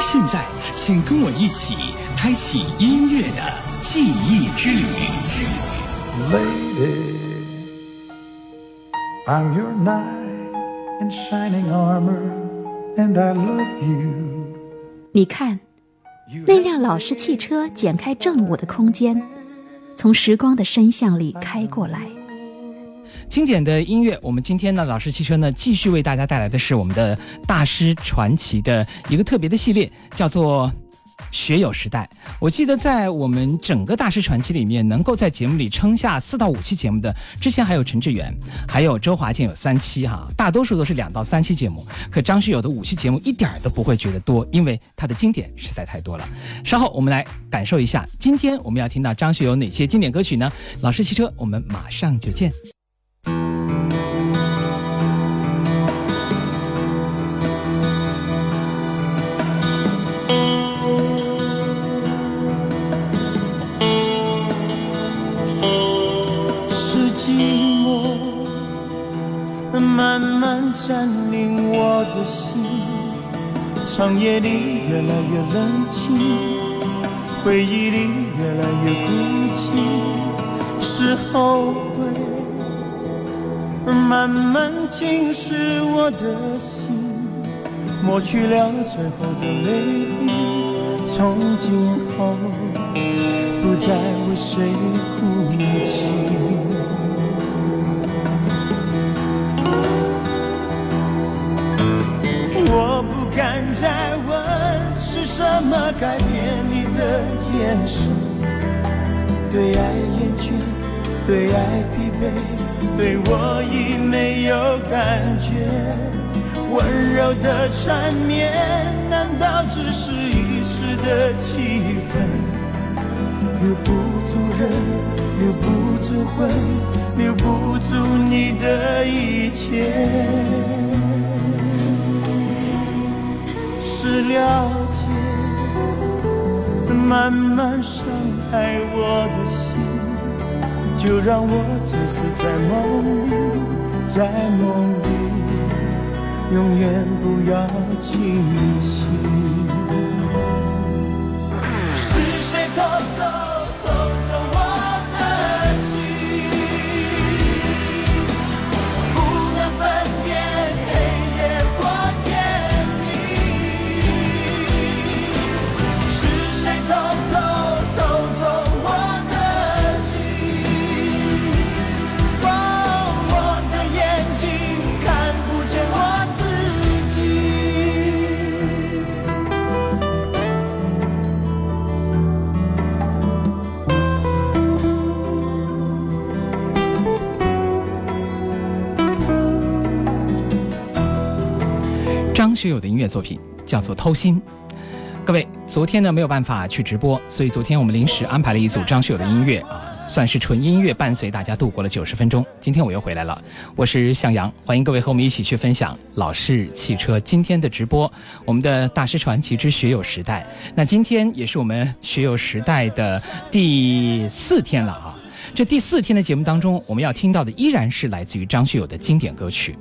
现在，请跟我一起开启音乐的记忆之旅。你看，那辆老式汽车剪开正午的空间，从时光的深巷里开过来。经典的音乐，我们今天呢，老师汽车呢，继续为大家带来的是我们的大师传奇的一个特别的系列，叫做《学友时代》。我记得在我们整个大师传奇里面，能够在节目里撑下四到五期节目的，之前还有陈志远，还有周华健有三期哈，大多数都是两到三期节目，可张学友的五期节目一点儿都不会觉得多，因为他的经典实在太多了。稍后我们来感受一下，今天我们要听到张学友哪些经典歌曲呢？老师汽车，我们马上就见。占领我的心，长夜里越来越冷清，回忆里越来越孤寂，是后悔慢慢侵蚀我的心，抹去了最后的泪滴，从今后不再为谁哭泣。再问是什么改变你的眼神？对爱厌倦，对爱疲惫，对我已没有感觉。温柔的缠绵，难道只是一时的气氛？留不住人，留不住魂，留不住你的一切。是了解，慢慢伤害我的心，就让我醉死在梦里，在梦里，永远不要清醒。是谁偷走？学友的音乐作品叫做《偷心》，各位，昨天呢没有办法去直播，所以昨天我们临时安排了一组张学友的音乐啊，算是纯音乐伴随大家度过了九十分钟。今天我又回来了，我是向阳，欢迎各位和我们一起去分享老式汽车今天的直播。我们的《大师传奇之学友时代》，那今天也是我们学友时代的第四天了啊。这第四天的节目当中，我们要听到的依然是来自于张学友的经典歌曲。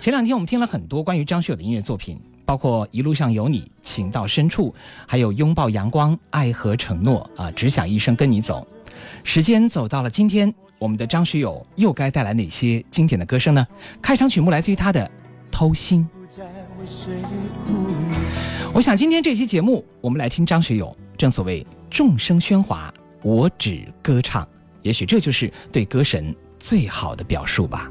前两天我们听了很多关于张学友的音乐作品，包括《一路上有你》《情到深处》还有《拥抱阳光》《爱和承诺》啊，《只想一生跟你走》。时间走到了今天，我们的张学友又该带来哪些经典的歌声呢？开场曲目来自于他的《偷心》。我想今天这期节目，我们来听张学友。正所谓众生喧哗，我只歌唱。也许这就是对歌神最好的表述吧。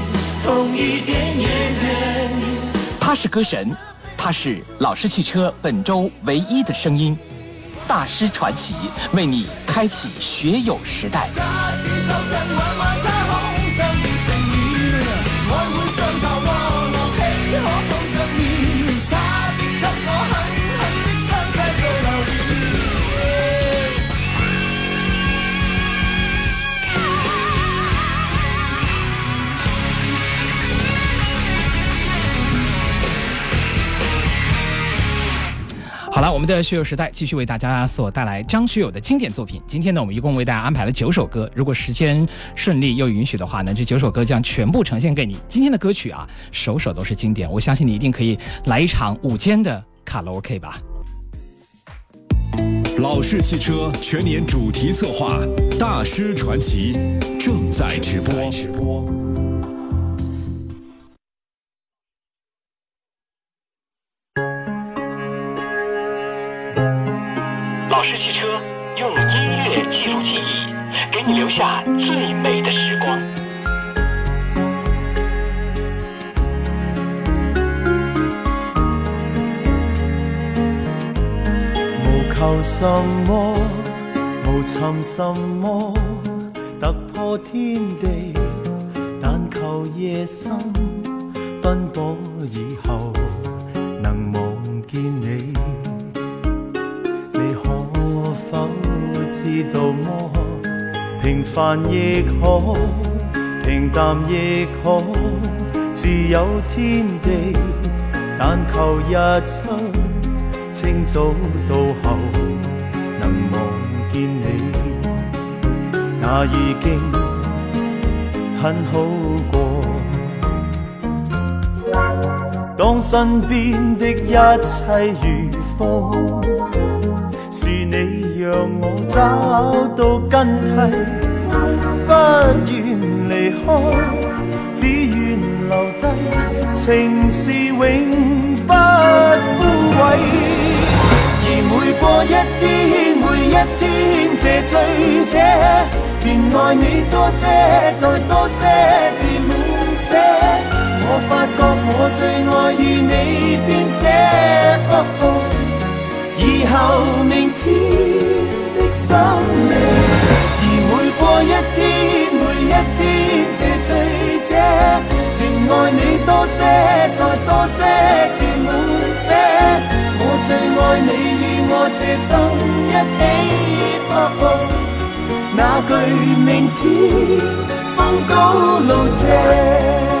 他是歌神，他是老师汽车本周唯一的声音，大师传奇为你开启学友时代。好了，我们的学友时代继续为大家所带来张学友的经典作品。今天呢，我们一共为大家安排了九首歌。如果时间顺利又允许的话呢，这九首歌将全部呈现给你。今天的歌曲啊，首首都是经典，我相信你一定可以来一场午间的卡拉 OK 吧。老式汽车全年主题策划，大师传奇正在直播。我是汽车用音乐记录记忆，给你留下最美的时光。无求什么，无寻什么，突破天地，但求夜深奔波以后。知道么？平凡亦可，平淡亦可，自有天地。但求日出，清早到后能望见你，那已经很好过。当身边的一切如风，是你。让我找到根蒂，不愿离开，只愿留低，情是永不枯萎。而每过一天，每一天，这醉者便爱你多些，再多些，至满些。我发觉我最爱与你编写。以后明天的心灵，而每过一天，每一天，这醉者仍爱你多些，再多些，至满些。我最爱你与我这生一起，那句明天风高路斜。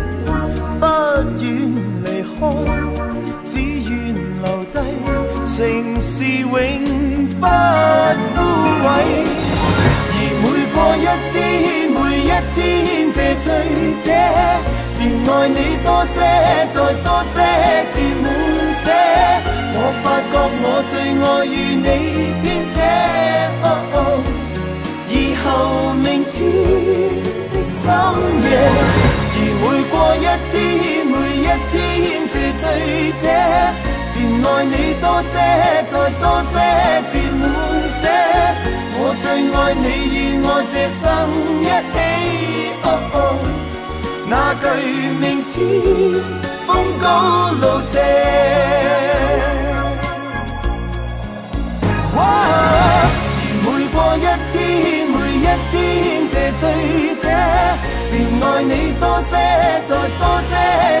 不愿离开，只愿留低情是永不枯萎。而每过一天，每一天这醉者，便爱你多些，再多些，至满泻。我发觉我最爱与你编写。醉者，便爱你多些，再多些，至满些。我最爱你，与爱这生一起。那句明天风高路斜。而每过一天，每一天，这醉者，便爱你多些，再多些。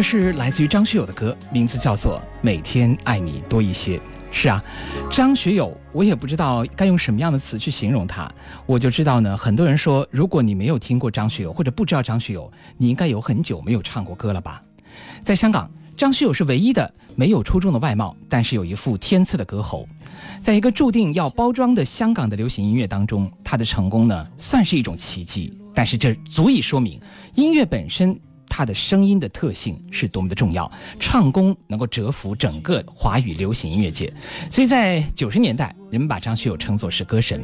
这是来自于张学友的歌，名字叫做《每天爱你多一些》。是啊，张学友，我也不知道该用什么样的词去形容他。我就知道呢，很多人说，如果你没有听过张学友，或者不知道张学友，你应该有很久没有唱过歌了吧？在香港，张学友是唯一的没有出众的外貌，但是有一副天赐的歌喉。在一个注定要包装的香港的流行音乐当中，他的成功呢，算是一种奇迹。但是这足以说明，音乐本身。他的声音的特性是多么的重要，唱功能够折服整个华语流行音乐界，所以在九十年代，人们把张学友称作是歌神。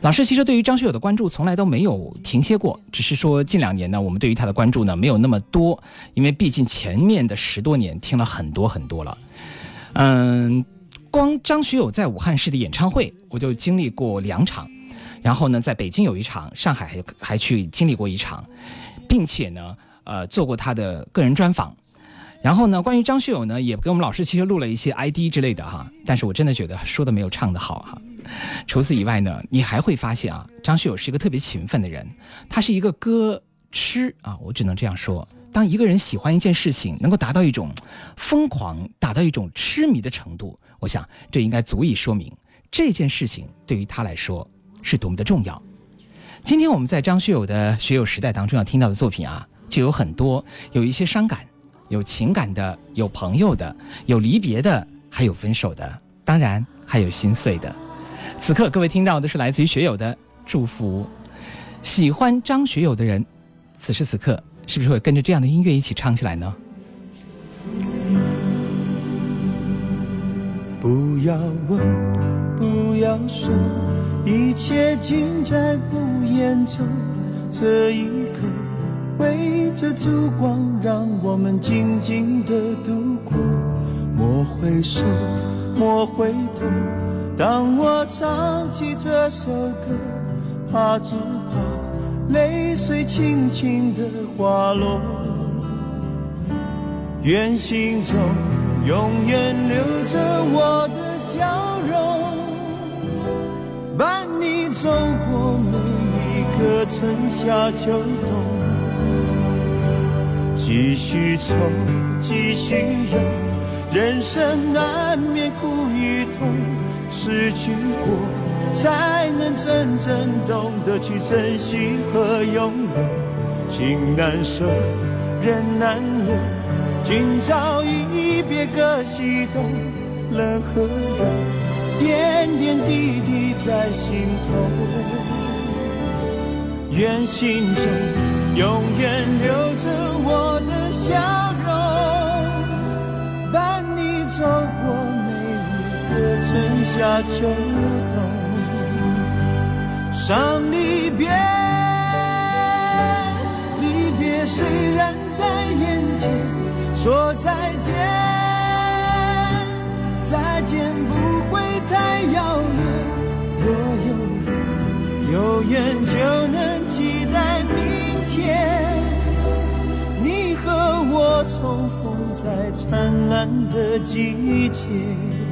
老师其实对于张学友的关注从来都没有停歇过，只是说近两年呢，我们对于他的关注呢没有那么多，因为毕竟前面的十多年听了很多很多了。嗯，光张学友在武汉市的演唱会，我就经历过两场，然后呢，在北京有一场，上海还还去经历过一场，并且呢。呃，做过他的个人专访，然后呢，关于张学友呢，也给我们老师其实录了一些 ID 之类的哈，但是我真的觉得说的没有唱的好哈。除此以外呢，你还会发现啊，张学友是一个特别勤奋的人，他是一个歌痴啊，我只能这样说。当一个人喜欢一件事情，能够达到一种疯狂，达到一种痴迷的程度，我想这应该足以说明这件事情对于他来说是多么的重要。今天我们在张学友的学友时代当中要听到的作品啊。就有很多，有一些伤感，有情感的，有朋友的，有离别的，还有分手的，当然还有心碎的。此刻，各位听到的是来自于学友的祝福。喜欢张学友的人，此时此刻是不是会跟着这样的音乐一起唱起来呢？不要问，不要说，一切尽在不言中。这一刻。为着烛光，让我们静静地度过。莫回首，莫回头。当我唱起这首歌，怕只怕泪水轻轻地滑落。愿心中永远留着我的笑容，伴你走过每一个春夏秋冬。几许愁，几许忧，人生难免苦与痛，失去过，才能真正懂得去珍惜和拥有。情难舍，人难留，今朝一别各西东，冷和热，点点滴滴在心头，愿心中。永远留着我的笑容，伴你走过每一个春夏秋冬。伤离别，离别虽然在眼前，说再见，再见不会太遥远。若有缘，有缘就能。天，你和我重逢在灿烂的季节。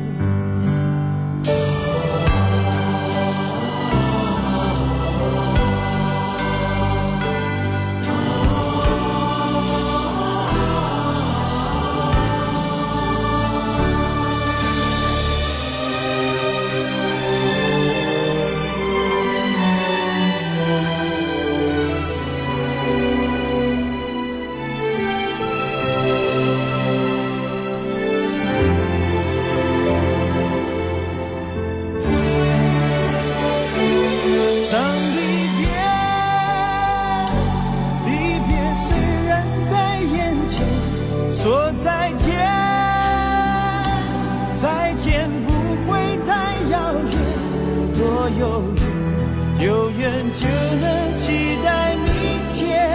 有缘，有缘就能期待明天。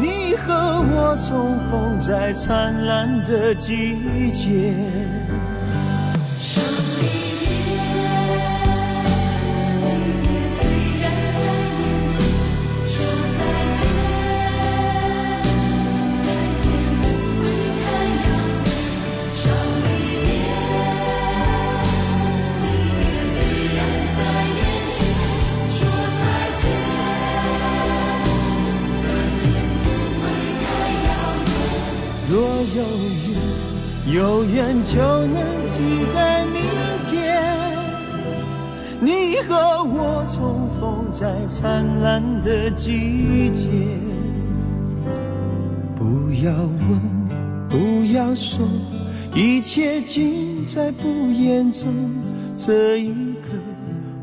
你和我重逢在灿烂的季节。若有缘，有缘就能期待明天。你和我重逢在灿烂的季节。不要问，不要说，一切尽在不言中。这一刻，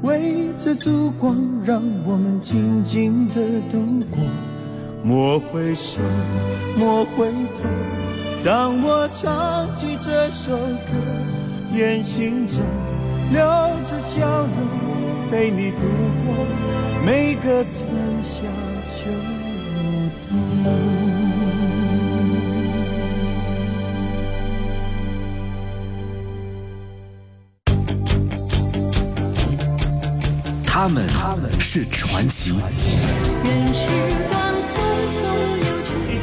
围着烛光，让我们静静地度过。莫回首，莫回头。当我唱起这首歌，眼睛中留着笑容，陪你度过每个春夏秋冬。他们是传奇。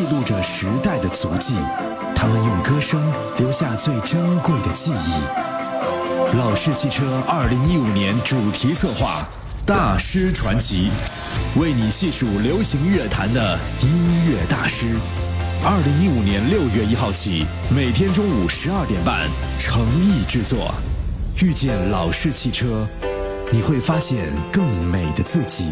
记录着时代的足迹，他们用歌声留下最珍贵的记忆。老式汽车2015年主题策划，大师传奇，为你细数流行乐坛的音乐大师。2015年6月1号起，每天中午12点半，诚意制作，遇见老式汽车，你会发现更美的自己。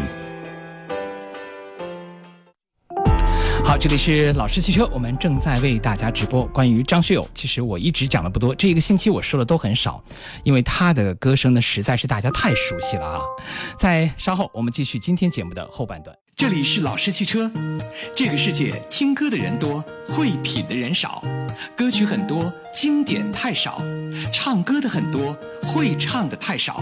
好，这里是老师汽车，我们正在为大家直播关于张学友。其实我一直讲的不多，这一个星期我说的都很少，因为他的歌声呢实在是大家太熟悉了啊。在稍后我们继续今天节目的后半段。这里是老师汽车，这个世界听歌的人多，会品的人少，歌曲很多，经典太少，唱歌的很多，会唱的太少。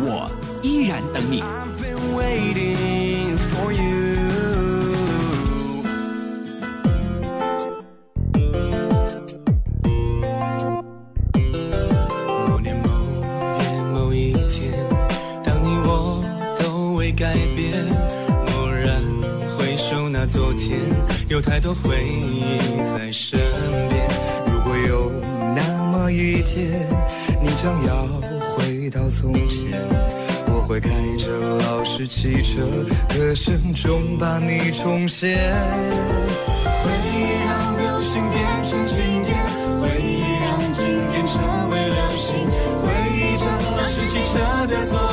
我依然等你。i waiting v e been for you。某年某月某一天，当你我都未改变，蓦然回首那昨天，有太多回忆在身边。如果有那么一天，你将要。回到从前，我会开着老式汽车，歌声中把你重现。回忆让流星变成经典，回忆让经典成为流星，回忆着老式汽车的座。